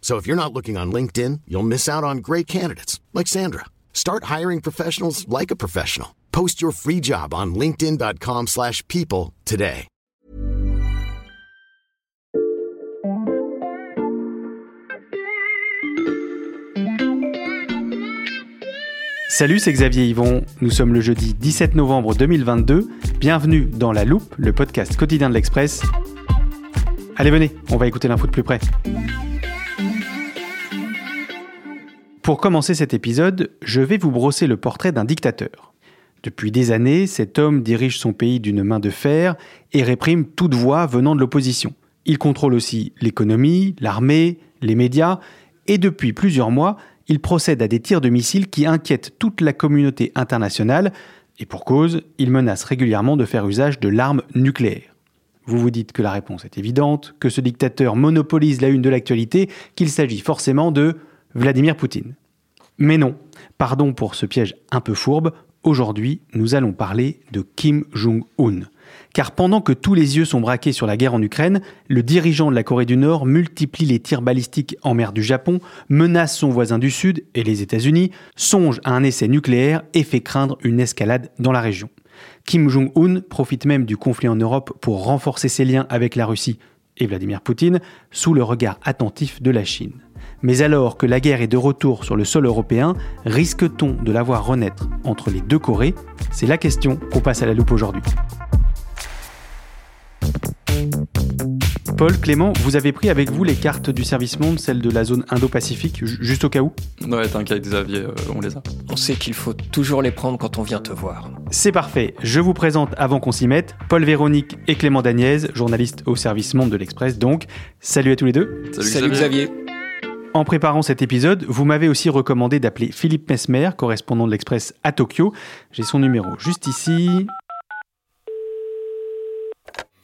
So if you're not looking on LinkedIn, you'll miss out on great candidates like Sandra. Start hiring professionals like a professional. Post your free job on linkedin.com/people today. Salut, c'est Xavier Yvon. Nous sommes le jeudi 17 novembre 2022. Bienvenue dans La Loupe, le podcast quotidien de l'Express. Allez, venez, on va écouter l'info de plus près. Pour commencer cet épisode, je vais vous brosser le portrait d'un dictateur. Depuis des années, cet homme dirige son pays d'une main de fer et réprime toute voix venant de l'opposition. Il contrôle aussi l'économie, l'armée, les médias, et depuis plusieurs mois, il procède à des tirs de missiles qui inquiètent toute la communauté internationale, et pour cause, il menace régulièrement de faire usage de l'arme nucléaire. Vous vous dites que la réponse est évidente, que ce dictateur monopolise la une de l'actualité, qu'il s'agit forcément de Vladimir Poutine. Mais non, pardon pour ce piège un peu fourbe, aujourd'hui nous allons parler de Kim Jong-un. Car pendant que tous les yeux sont braqués sur la guerre en Ukraine, le dirigeant de la Corée du Nord multiplie les tirs balistiques en mer du Japon, menace son voisin du Sud et les États-Unis, songe à un essai nucléaire et fait craindre une escalade dans la région. Kim Jong-un profite même du conflit en Europe pour renforcer ses liens avec la Russie et Vladimir Poutine sous le regard attentif de la Chine. Mais alors que la guerre est de retour sur le sol européen, risque-t-on de la voir renaître entre les deux Corées? C'est la question qu'on passe à la loupe aujourd'hui. Paul, Clément, vous avez pris avec vous les cartes du service monde, celles de la zone Indo-Pacifique, ju- juste au cas où? Ouais, t'inquiète Xavier, euh, on les a. On sait qu'il faut toujours les prendre quand on vient te voir. C'est parfait, je vous présente avant qu'on s'y mette Paul Véronique et Clément Daniez, journalistes au service monde de l'Express donc. Salut à tous les deux. Salut Xavier. En préparant cet épisode, vous m'avez aussi recommandé d'appeler Philippe Mesmer, correspondant de l'Express à Tokyo. J'ai son numéro juste ici.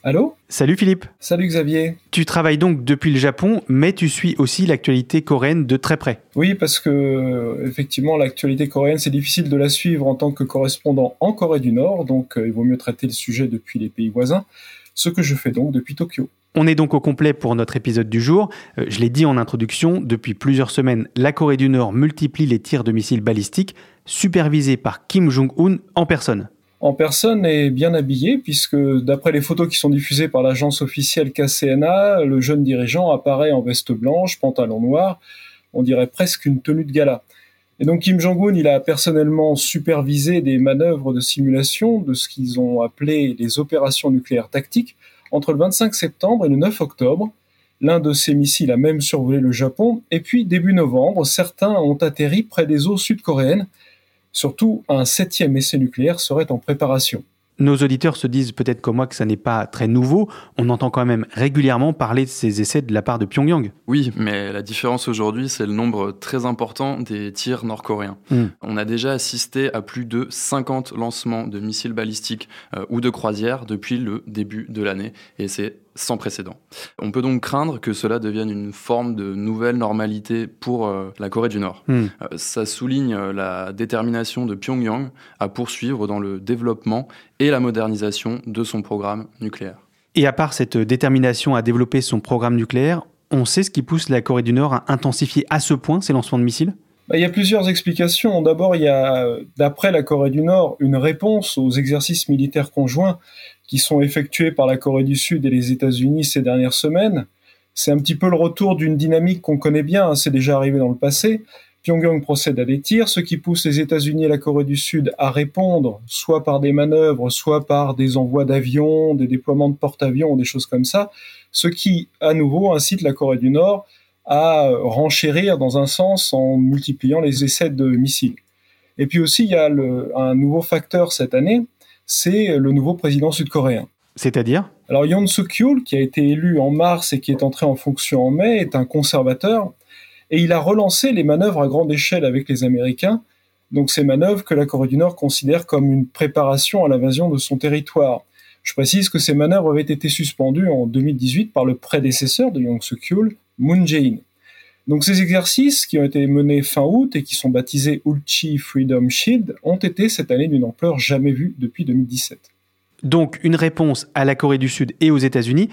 Allô Salut Philippe. Salut Xavier. Tu travailles donc depuis le Japon, mais tu suis aussi l'actualité coréenne de très près. Oui, parce que euh, effectivement, l'actualité coréenne, c'est difficile de la suivre en tant que correspondant en Corée du Nord, donc euh, il vaut mieux traiter le sujet depuis les pays voisins, ce que je fais donc depuis Tokyo. On est donc au complet pour notre épisode du jour. Euh, je l'ai dit en introduction, depuis plusieurs semaines, la Corée du Nord multiplie les tirs de missiles balistiques, supervisés par Kim Jong-un en personne. En personne et bien habillé, puisque d'après les photos qui sont diffusées par l'agence officielle KCNA, le jeune dirigeant apparaît en veste blanche, pantalon noir, on dirait presque une tenue de gala. Et donc Kim Jong-un, il a personnellement supervisé des manœuvres de simulation de ce qu'ils ont appelé les opérations nucléaires tactiques entre le 25 septembre et le 9 octobre. L'un de ces missiles a même survolé le Japon, et puis début novembre, certains ont atterri près des eaux sud-coréennes. Surtout, un septième essai nucléaire serait en préparation. Nos auditeurs se disent peut-être comme moi que ça n'est pas très nouveau. On entend quand même régulièrement parler de ces essais de la part de Pyongyang. Oui, mais la différence aujourd'hui, c'est le nombre très important des tirs nord-coréens. Mm. On a déjà assisté à plus de 50 lancements de missiles balistiques euh, ou de croisières depuis le début de l'année, et c'est sans précédent. On peut donc craindre que cela devienne une forme de nouvelle normalité pour euh, la Corée du Nord. Hmm. Euh, ça souligne euh, la détermination de Pyongyang à poursuivre dans le développement et la modernisation de son programme nucléaire. Et à part cette détermination à développer son programme nucléaire, on sait ce qui pousse la Corée du Nord à intensifier à ce point ses lancements de missiles? Bah, il y a plusieurs explications. D'abord, il y a, d'après la Corée du Nord, une réponse aux exercices militaires conjoints qui sont effectués par la Corée du Sud et les États-Unis ces dernières semaines. C'est un petit peu le retour d'une dynamique qu'on connaît bien, hein, c'est déjà arrivé dans le passé. Pyongyang procède à des tirs, ce qui pousse les États-Unis et la Corée du Sud à répondre, soit par des manœuvres, soit par des envois d'avions, des déploiements de porte-avions, des choses comme ça, ce qui, à nouveau, incite la Corée du Nord à renchérir dans un sens en multipliant les essais de missiles. Et puis aussi, il y a un nouveau facteur cette année, c'est le nouveau président sud-coréen. C'est-à-dire? Alors Yoon Suk-yeol, qui a été élu en mars et qui est entré en fonction en mai, est un conservateur et il a relancé les manœuvres à grande échelle avec les Américains, donc ces manœuvres que la Corée du Nord considère comme une préparation à l'invasion de son territoire. Je précise que ces manœuvres avaient été suspendues en 2018 par le prédécesseur de Yoon Suk-yeol, Moon Jae-in. Donc ces exercices qui ont été menés fin août et qui sont baptisés Ulchi Freedom Shield ont été cette année d'une ampleur jamais vue depuis 2017. Donc une réponse à la Corée du Sud et aux États-Unis.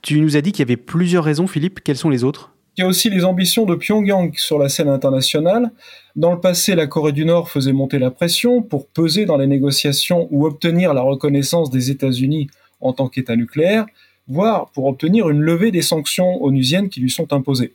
Tu nous as dit qu'il y avait plusieurs raisons, Philippe. Quelles sont les autres? Il y a aussi les ambitions de Pyongyang sur la scène internationale. Dans le passé, la Corée du Nord faisait monter la pression pour peser dans les négociations ou obtenir la reconnaissance des États-Unis en tant qu'État nucléaire, voire pour obtenir une levée des sanctions onusiennes qui lui sont imposées.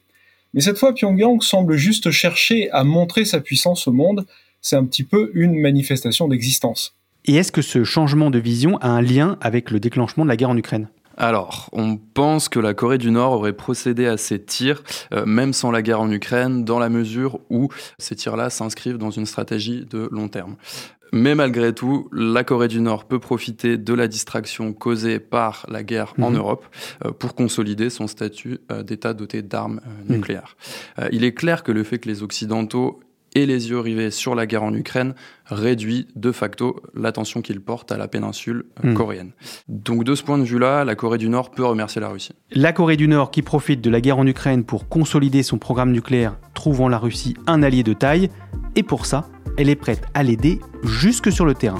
Mais cette fois, Pyongyang semble juste chercher à montrer sa puissance au monde. C'est un petit peu une manifestation d'existence. Et est-ce que ce changement de vision a un lien avec le déclenchement de la guerre en Ukraine? Alors, on pense que la Corée du Nord aurait procédé à ces tirs, euh, même sans la guerre en Ukraine, dans la mesure où ces tirs-là s'inscrivent dans une stratégie de long terme. Mais malgré tout, la Corée du Nord peut profiter de la distraction causée par la guerre en mhm. Europe euh, pour consolider son statut euh, d'État doté d'armes mhm. nucléaires. il est clair que le fait que les Occidentaux et les yeux rivés sur la guerre en Ukraine réduit de facto l'attention qu'il porte à la péninsule euh, hmm. coréenne. Donc de ce point de vue-là, la Corée du Nord peut remercier la Russie. La Corée du Nord qui profite de la guerre en Ukraine pour consolider son programme nucléaire, trouvant la Russie un allié de taille, et pour ça, elle est prête à l'aider jusque sur le terrain.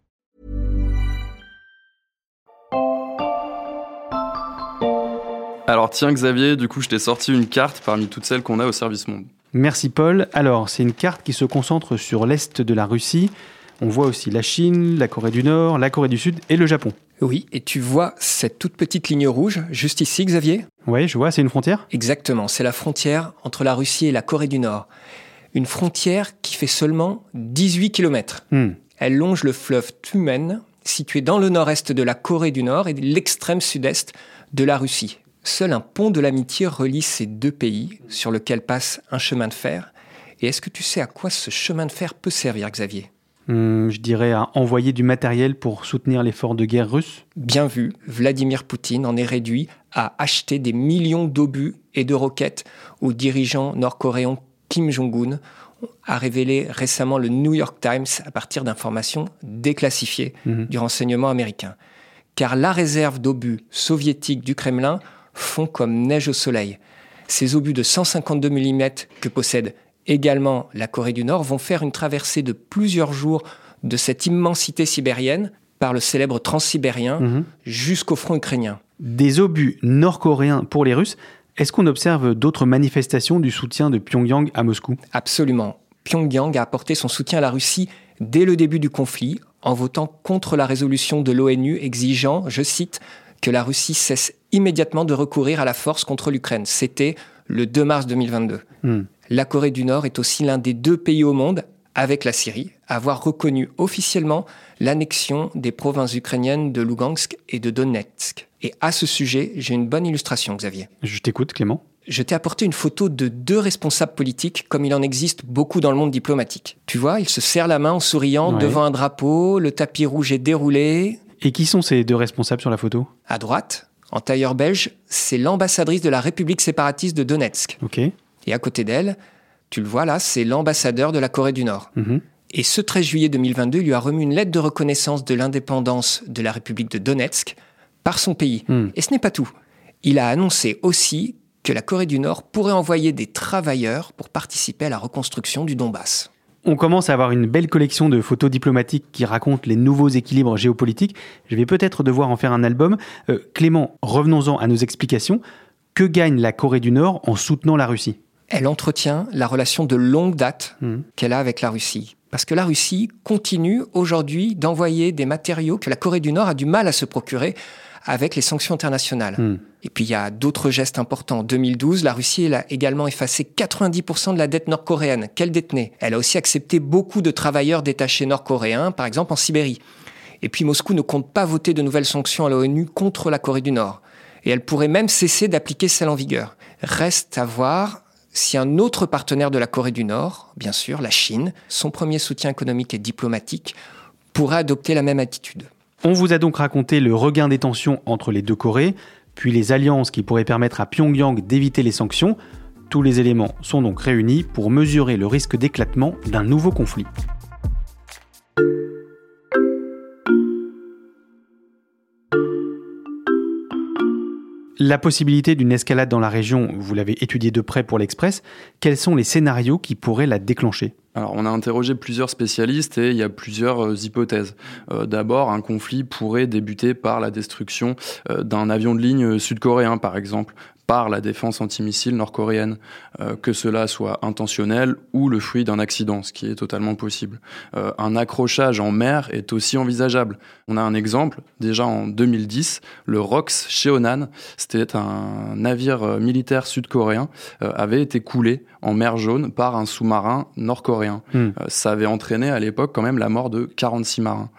Alors tiens Xavier, du coup je t'ai sorti une carte parmi toutes celles qu'on a au service monde. Merci Paul. Alors c'est une carte qui se concentre sur l'est de la Russie. On voit aussi la Chine, la Corée du Nord, la Corée du Sud et le Japon. Oui, et tu vois cette toute petite ligne rouge juste ici Xavier? Oui, je vois, c'est une frontière? Exactement, c'est la frontière entre la Russie et la Corée du Nord. Une frontière qui fait seulement 18 km. Hmm. Elle longe le fleuve Tumen, situé dans le nord-est de la Corée du Nord et l'extrême sud-est de la Russie. Seul un pont de l'amitié relie ces deux pays, sur lequel passe un chemin de fer. Et est-ce que tu sais à quoi ce chemin de fer peut servir, Xavier? Hmm, Je dirais à envoyer du matériel pour soutenir l'effort de guerre russe. Bien vu, Vladimir Poutine en est réduit à acheter des millions d'obus et de roquettes aux dirigeants nord-coréens Kim Jong-un, a révélé récemment le New York Times à partir d'informations déclassifiées mhm. du renseignement américain. Car la réserve d'obus soviétiques du Kremlin font comme neige au soleil. Ces obus de 152 mm que possède également la Corée du Nord vont faire une traversée de plusieurs jours de cette immensité sibérienne par le célèbre transsibérien mhm. jusqu'au front ukrainien. Des obus nord-coréens pour les Russes, est-ce qu'on observe d'autres manifestations du soutien de Pyongyang à Moscou? Absolument. Pyongyang a apporté son soutien à la Russie dès le début du conflit en votant contre la résolution de l'ONU exigeant, je cite, que la Russie cesse immédiatement de recourir à la force contre l'Ukraine. C'était le 2 mars 2022. Hmm. La Corée du Nord est aussi l'un des deux pays au monde, avec la Syrie, à avoir reconnu officiellement l'annexion des provinces ukrainiennes de Lugansk et de Donetsk. Et à ce sujet, j'ai une bonne illustration, Xavier. Je t'écoute, Clément. Je t'ai apporté une photo de deux responsables politiques, comme il en existe beaucoup dans le monde diplomatique. Tu vois, ils se serrent la main en souriant devant un drapeau, le tapis rouge est déroulé. Et qui sont ces deux responsables sur la photo? À droite, en tailleur belge, c'est l'ambassadrice de la République séparatiste de Donetsk. Et à côté d'elle, tu le vois là, c'est l'ambassadeur de la Corée du Nord. Mhm. Et ce 13 juillet 2022, il lui a remis une lettre de reconnaissance de l'indépendance de la République de Donetsk par son pays. Hmm. Et ce n'est pas tout. Il a annoncé aussi que la Corée du Nord pourrait envoyer des travailleurs pour participer à la reconstruction du Donbass. On commence à avoir une belle collection de photos diplomatiques qui racontent les nouveaux équilibres géopolitiques. Je vais peut-être devoir en faire un album. Euh, Clément, revenons-en à nos explications. Que gagne la Corée du Nord en soutenant la Russie? Elle entretient la relation de longue date Mhm. qu'elle a avec la Russie. Parce que la Russie continue aujourd'hui d'envoyer des matériaux que la Corée du Nord a du mal à se procurer avec les sanctions internationales. Hmm. Et puis il y a d'autres gestes importants. En 2012, la Russie elle a également effacé 90% de la dette nord-coréenne qu'elle détenait. Elle a aussi accepté beaucoup de travailleurs détachés nord-coréens, par exemple en Sibérie. Et puis Moscou ne compte pas voter de nouvelles sanctions à l'ONU contre la Corée du Nord. Et elle pourrait même cesser d'appliquer celles en vigueur. Reste à voir si un autre partenaire de la Corée du Nord, bien sûr la Chine, son premier soutien économique et diplomatique, pourrait adopter la même attitude. On vous a donc raconté le regain des tensions entre les deux Corées, puis les alliances qui pourraient permettre à Pyongyang d'éviter les sanctions. Tous les éléments sont donc réunis pour mesurer le risque d'éclatement d'un nouveau conflit. La possibilité d'une escalade dans la région, vous l'avez étudiée de près pour l'Express. Quels sont les scénarios qui pourraient la déclencher Alors, on a interrogé plusieurs spécialistes et il y a plusieurs euh, hypothèses. Euh, D'abord, un conflit pourrait débuter par la destruction euh, d'un avion de ligne sud-coréen, par exemple, par la défense antimissile nord-coréenne, euh, que cela soit intentionnel ou le fruit d'un accident, ce qui est totalement possible. Euh, un accrochage en mer est aussi envisageable. On a un exemple, déjà en 2010, le ROX Cheonan, c'était un navire euh, militaire sud-coréen, euh, avait été coulé en mer Jaune par un sous-marin nord-coréen. Hmm. Ça avait entraîné à l'époque quand même la mort de 46 marins.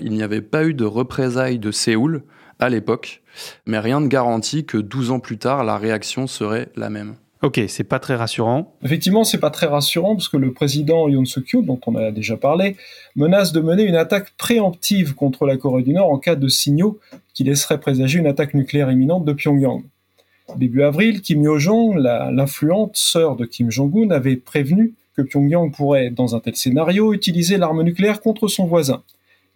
Il n'y avait pas eu de représailles de Séoul à l'époque, mais rien ne garantit que 12 ans plus tard, la réaction serait la même. Ok, c'est pas très rassurant. Effectivement, c'est pas très rassurant parce que le président Yoon Suk-yeol, dont on a déjà parlé, menace de mener une attaque préemptive contre la Corée du Nord en cas de signaux qui laisseraient présager une attaque nucléaire imminente de Pyongyang. Début avril, Kim Yo-jong, l'influente sœur de Kim Jong-un, avait prévenu que Pyongyang pourrait, dans un tel scénario, utiliser l'arme nucléaire contre son voisin.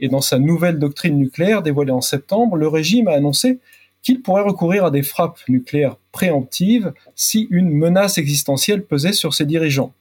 Et dans sa nouvelle doctrine nucléaire dévoilée en septembre, le régime a annoncé qu'il pourrait recourir à des frappes nucléaires préemptives si une menace existentielle pesait sur ses dirigeants.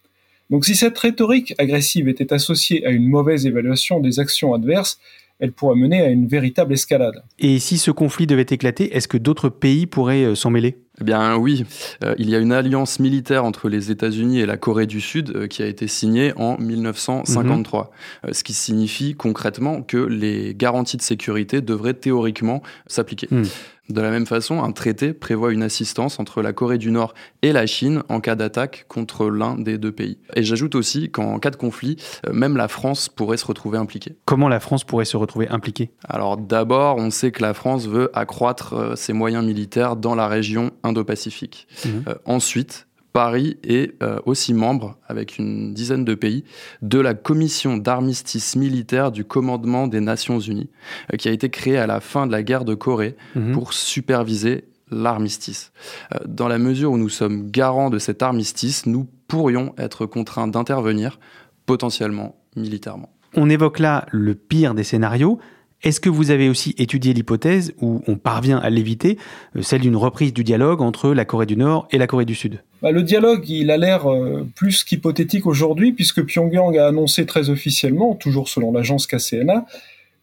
Donc si cette rhétorique agressive était associée à une mauvaise évaluation des actions adverses, elle pourrait mener à une véritable escalade. Et si ce conflit devait éclater, est-ce que d'autres pays pourraient euh, s'en mêler? Eh bien oui, Euh, il y a une alliance militaire entre les États-Unis et la Corée du Sud euh, qui a été signée en 1953, Euh, ce qui signifie concrètement que les garanties de sécurité devraient théoriquement s'appliquer. Hmm. De la même façon, un traité prévoit une assistance entre la Corée du Nord et la Chine en cas d'attaque contre l'un des deux pays. Et j'ajoute aussi qu'en cas de conflit, euh, même la France pourrait se retrouver impliquée. Comment la France pourrait se retrouver impliquée? Alors d'abord, on sait que la France veut accroître euh, ses moyens militaires dans la région Indo-Pacifique. Mhm. Euh, ensuite, Paris est euh, aussi membre, avec une dizaine de pays, de la commission d'armistice militaire du commandement des Nations Unies, euh, qui a été créée à la fin de la guerre de Corée Mhm. pour superviser l'armistice. Euh, Dans la mesure où nous sommes garants de cet armistice, nous pourrions être contraints d'intervenir, potentiellement militairement. On évoque là le pire des scénarios. Est-ce que vous avez aussi étudié l'hypothèse où on parvient à l'éviter, euh, celle d'une reprise du dialogue entre la Corée du Nord et la Corée du Sud? Bah, le dialogue, il a l'air euh, plus qu'hypothétique aujourd'hui, puisque Pyongyang a annoncé très officiellement, toujours selon l'agence KCNA,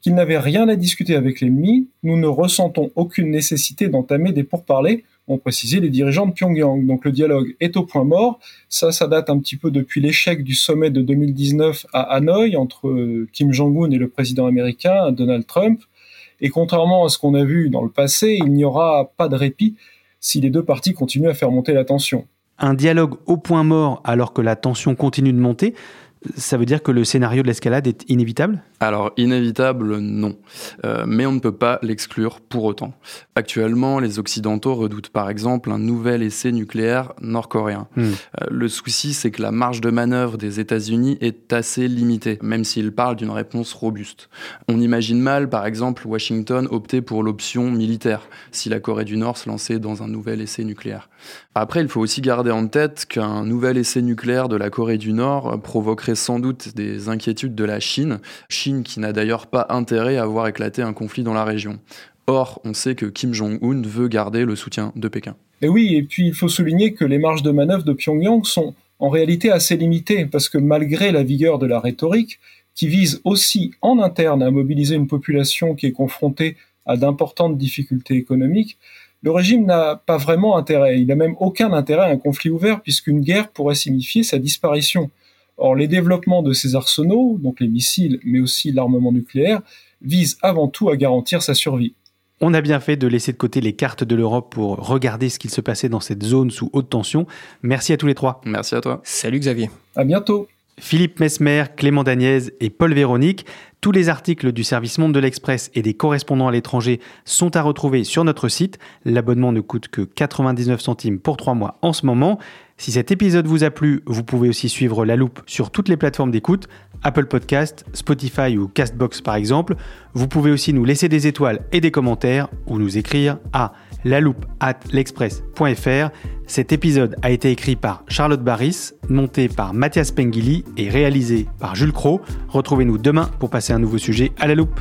qu'il n'avait rien à discuter avec l'ennemi. Nous ne ressentons aucune nécessité d'entamer des pourparlers, ont précisé les dirigeants de Pyongyang. Donc le dialogue est au point mort. Ça, ça date un petit peu depuis l'échec du sommet de 2019 à Hanoï entre euh, Kim Jong-un et le président américain Donald Trump. Et contrairement à ce qu'on a vu dans le passé, il n'y aura pas de répit si les deux parties continuent à faire monter la tension. Un dialogue au point mort alors que la tension continue de monter, ça veut dire que le scénario de l'escalade est inévitable? Alors, inévitable, non. Euh, mais on ne peut pas l'exclure pour autant. Actuellement, les Occidentaux redoutent par exemple un nouvel essai nucléaire nord-coréen. Hmm. Euh, le souci, c'est que la marge de manœuvre des États-Unis est assez limitée, même s'ils parlent d'une réponse robuste. On imagine mal, par exemple, Washington opter pour l'option militaire si la Corée du Nord se lançait dans un nouvel essai nucléaire. Après, il faut aussi garder en tête qu'un nouvel essai nucléaire de la Corée du Nord provoquerait sans doute des inquiétudes de la Chine, Chine qui n'a d'ailleurs pas intérêt à voir éclater un conflit dans la région. Or, on sait que Kim Jong-un veut garder le soutien de Pékin. Et oui, et puis il faut souligner que les marges de manœuvre de Pyongyang sont en réalité assez limitées, parce que malgré la vigueur de la rhétorique, qui vise aussi en interne à mobiliser une population qui est confrontée à d'importantes difficultés économiques, le régime n'a pas vraiment intérêt. Il n'a même aucun intérêt à un conflit ouvert, puisqu'une guerre pourrait signifier sa disparition. Or, les développements de ces arsenaux, donc les missiles, mais aussi l'armement nucléaire, visent avant tout à garantir sa survie. On a bien fait de laisser de côté les cartes de l'Europe pour regarder ce qu'il se passait dans cette zone sous haute tension. Merci à tous les trois. Merci à toi. Salut Xavier. À bientôt. Philippe Mesmer, Clément Dagnès et Paul Véronique. Tous les articles du service Monde de l'Express et des correspondants à l'étranger sont à retrouver sur notre site. L'abonnement ne coûte que 99 centimes pour 3 mois en ce moment. Si cet épisode vous a plu, vous pouvez aussi suivre La Loupe sur toutes les plateformes d'écoute, Apple Podcast, Spotify ou Castbox par exemple. Vous pouvez aussi nous laisser des étoiles et des commentaires ou nous écrire à l'express.fr. Cet épisode a été écrit par Charlotte Barris, monté par Mathias Pengili et réalisé par Jules Cro. Retrouvez-nous demain pour passer un nouveau sujet à la loupe.